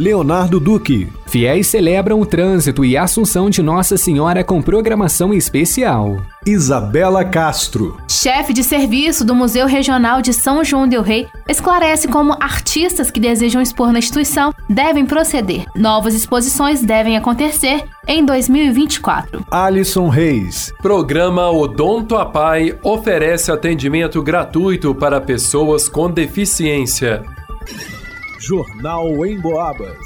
Leonardo Duque. Fiéis celebram o trânsito e a Assunção de Nossa Senhora com programação especial. Isabela Castro. Chefe de serviço do Museu Regional de São João del Rei esclarece como artistas que desejam expor na instituição devem proceder. Novas exposições devem acontecer em 2024. Alisson Reis. Programa Odonto a Pai oferece atendimento gratuito para pessoas com deficiência. Jornal em Boabas.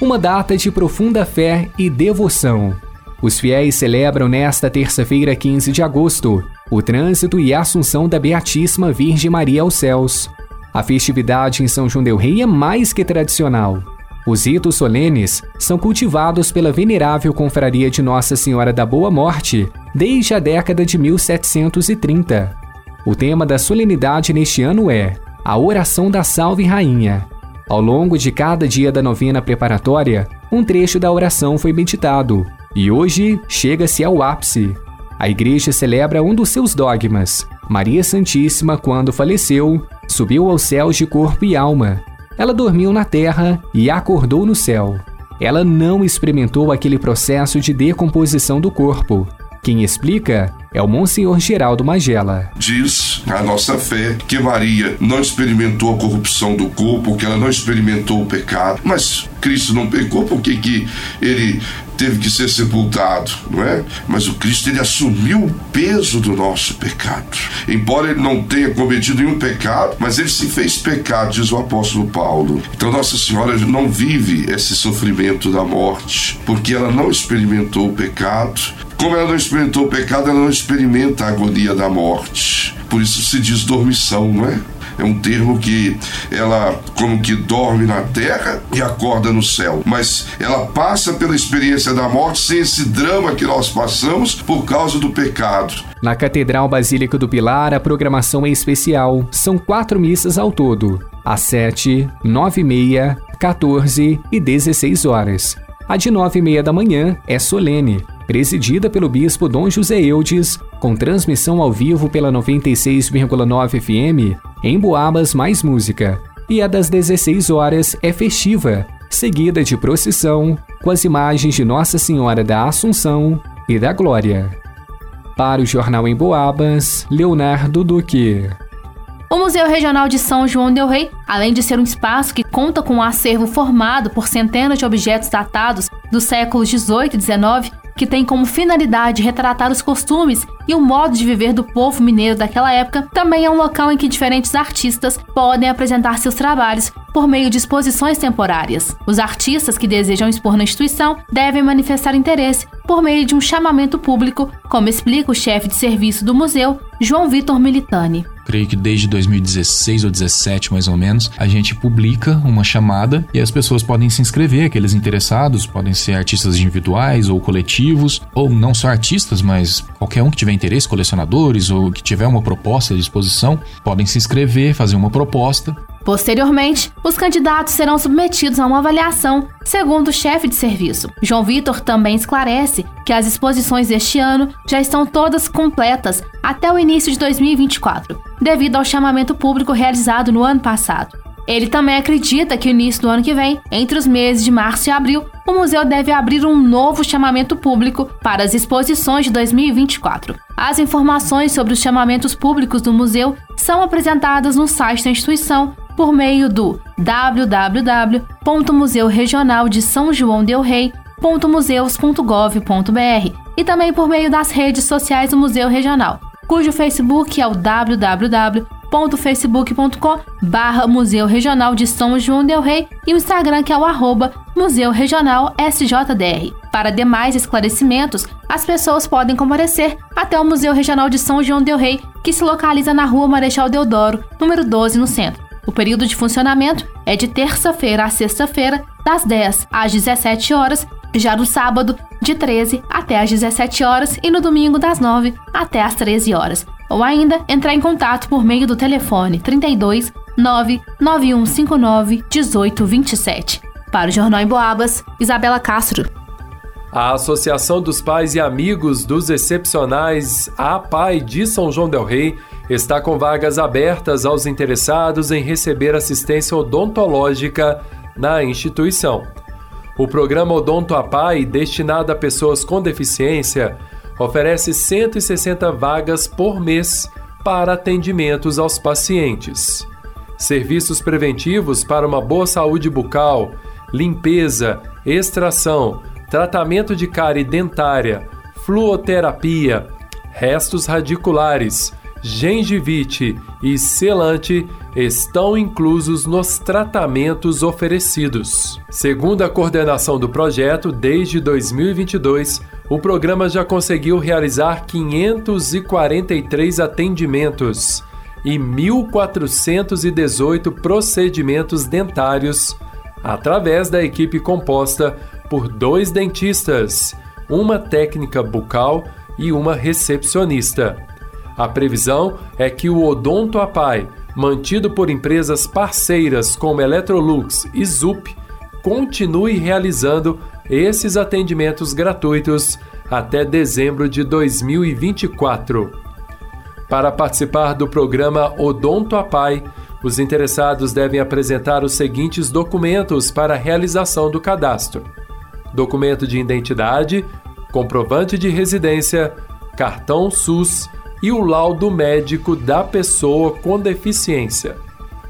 Uma data de profunda fé e devoção. Os fiéis celebram nesta terça-feira, 15 de agosto, o trânsito e a assunção da Beatíssima Virgem Maria aos céus. A festividade em São João del Rei é mais que tradicional. Os ritos solenes são cultivados pela venerável Confraria de Nossa Senhora da Boa Morte desde a década de 1730. O tema da solenidade neste ano é a oração da Salve Rainha. Ao longo de cada dia da novena preparatória, um trecho da oração foi meditado, e hoje chega-se ao ápice. A igreja celebra um dos seus dogmas. Maria Santíssima, quando faleceu, subiu aos céus de corpo e alma. Ela dormiu na terra e acordou no céu. Ela não experimentou aquele processo de decomposição do corpo, quem explica é o Monsenhor Geraldo Magela. Diz a nossa fé que Maria não experimentou a corrupção do corpo, que ela não experimentou o pecado, mas Cristo não pecou porque que ele teve que ser sepultado, não é? Mas o Cristo ele assumiu o peso do nosso pecado. Embora ele não tenha cometido nenhum pecado, mas ele se fez pecado, diz o apóstolo Paulo. Então Nossa Senhora não vive esse sofrimento da morte, porque ela não experimentou o pecado, como ela não experimentou o pecado, ela não experimenta a agonia da morte. Por isso se diz dormição, não é? É um termo que ela como que dorme na terra e acorda no céu. Mas ela passa pela experiência da morte sem esse drama que nós passamos por causa do pecado. Na Catedral Basílica do Pilar, a programação é especial. São quatro missas ao todo: às 7, 9 e meia, 14 e 16 horas. A de 9 e meia da manhã é solene presidida pelo bispo Dom José Eudes, com transmissão ao vivo pela 96,9 FM, em Boabas Mais Música. E a das 16 horas é festiva, seguida de procissão, com as imagens de Nossa Senhora da Assunção e da Glória. Para o Jornal em Boabas, Leonardo Duque. O Museu Regional de São João del Rei, além de ser um espaço que conta com um acervo formado por centenas de objetos datados dos séculos 18 e 19, que tem como finalidade retratar os costumes e o modo de viver do povo mineiro daquela época, também é um local em que diferentes artistas podem apresentar seus trabalhos por meio de exposições temporárias. Os artistas que desejam expor na instituição devem manifestar interesse por meio de um chamamento público, como explica o chefe de serviço do museu, João Vitor Militani creio que desde 2016 ou 2017 mais ou menos, a gente publica uma chamada e as pessoas podem se inscrever, aqueles interessados, podem ser artistas individuais ou coletivos, ou não só artistas, mas qualquer um que tiver interesse, colecionadores ou que tiver uma proposta de exposição, podem se inscrever, fazer uma proposta Posteriormente, os candidatos serão submetidos a uma avaliação, segundo o chefe de serviço. João Vitor também esclarece que as exposições deste ano já estão todas completas até o início de 2024, devido ao chamamento público realizado no ano passado. Ele também acredita que no início do ano que vem, entre os meses de março e abril, o museu deve abrir um novo chamamento público para as exposições de 2024. As informações sobre os chamamentos públicos do museu são apresentadas no site da instituição por meio do www.museu regional de São João del Rei.museus.gov.br e também por meio das redes sociais do Museu Regional, cujo Facebook é o www.facebook.com Museu Regional de São João del Rei e o Instagram que é o arroba Museu Regional SJDR. Para demais esclarecimentos, as pessoas podem comparecer até o Museu Regional de São João del Rei, que se localiza na rua Marechal Deodoro, número 12, no centro. O período de funcionamento é de terça-feira a sexta-feira, das 10 às 17 horas, já no sábado, de 13 até às 17 horas e no domingo, das 9 até às 13 horas. ou ainda entrar em contato por meio do telefone 32 99159 1827. Para o Jornal em Boabas, Isabela Castro. A Associação dos Pais e Amigos dos Excepcionais APAI de São João Del Rei está com vagas abertas aos interessados em receber assistência odontológica na instituição. O programa Odonto APAI, destinado a pessoas com deficiência, oferece 160 vagas por mês para atendimentos aos pacientes. Serviços preventivos para uma boa saúde bucal, limpeza, extração, tratamento de cárie dentária, fluoterapia, restos radiculares, gengivite e selante estão inclusos nos tratamentos oferecidos. Segundo a coordenação do projeto, desde 2022, o programa já conseguiu realizar 543 atendimentos e 1.418 procedimentos dentários através da equipe composta por dois dentistas, uma técnica bucal e uma recepcionista. A previsão é que o Odonto Apai, mantido por empresas parceiras como Electrolux e Zup, continue realizando esses atendimentos gratuitos até dezembro de 2024. Para participar do programa Odonto Apai, os interessados devem apresentar os seguintes documentos para a realização do cadastro: documento de identidade, comprovante de residência, cartão SUS e o laudo médico da pessoa com deficiência.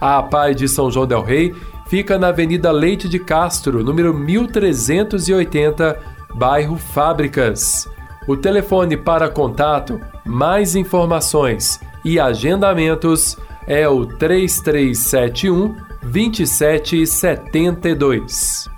A APAI de São João Del Rei fica na Avenida Leite de Castro, número 1380, bairro Fábricas. O telefone para contato, mais informações e agendamentos é o 3371 2772.